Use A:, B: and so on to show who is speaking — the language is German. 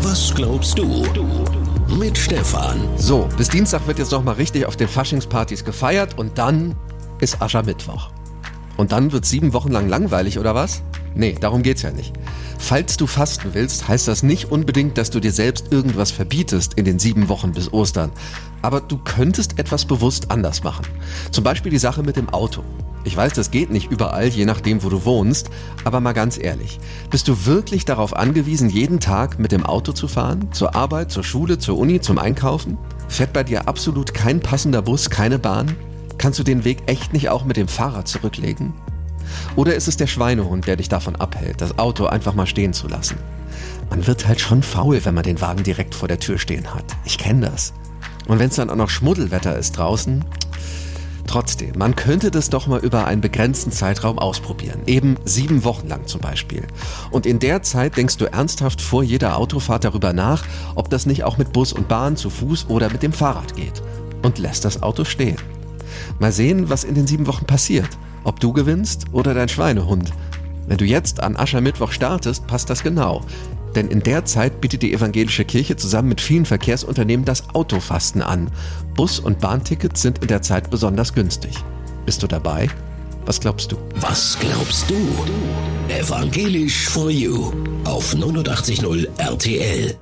A: Was glaubst du? Mit Stefan.
B: So, bis Dienstag wird jetzt noch mal richtig auf den Faschingspartys gefeiert und dann ist Aschermittwoch. Und dann wird sieben Wochen lang langweilig, oder was? Nee, darum geht's ja nicht. Falls du fasten willst, heißt das nicht unbedingt, dass du dir selbst irgendwas verbietest in den sieben Wochen bis Ostern. Aber du könntest etwas bewusst anders machen. Zum Beispiel die Sache mit dem Auto. Ich weiß, das geht nicht überall, je nachdem, wo du wohnst, aber mal ganz ehrlich, bist du wirklich darauf angewiesen, jeden Tag mit dem Auto zu fahren? Zur Arbeit, zur Schule, zur Uni, zum Einkaufen? Fährt bei dir absolut kein passender Bus, keine Bahn? Kannst du den Weg echt nicht auch mit dem Fahrrad zurücklegen? Oder ist es der Schweinehund, der dich davon abhält, das Auto einfach mal stehen zu lassen? Man wird halt schon faul, wenn man den Wagen direkt vor der Tür stehen hat. Ich kenne das. Und wenn es dann auch noch Schmuddelwetter ist draußen, Trotzdem, man könnte das doch mal über einen begrenzten Zeitraum ausprobieren. Eben sieben Wochen lang zum Beispiel. Und in der Zeit denkst du ernsthaft vor jeder Autofahrt darüber nach, ob das nicht auch mit Bus und Bahn, zu Fuß oder mit dem Fahrrad geht. Und lässt das Auto stehen. Mal sehen, was in den sieben Wochen passiert. Ob du gewinnst oder dein Schweinehund. Wenn du jetzt an Aschermittwoch startest, passt das genau. Denn in der Zeit bietet die evangelische Kirche zusammen mit vielen Verkehrsunternehmen das Autofasten an. Bus- und Bahntickets sind in der Zeit besonders günstig. Bist du dabei? Was glaubst du?
A: Was glaubst du? Evangelisch for You auf 89.0 RTL.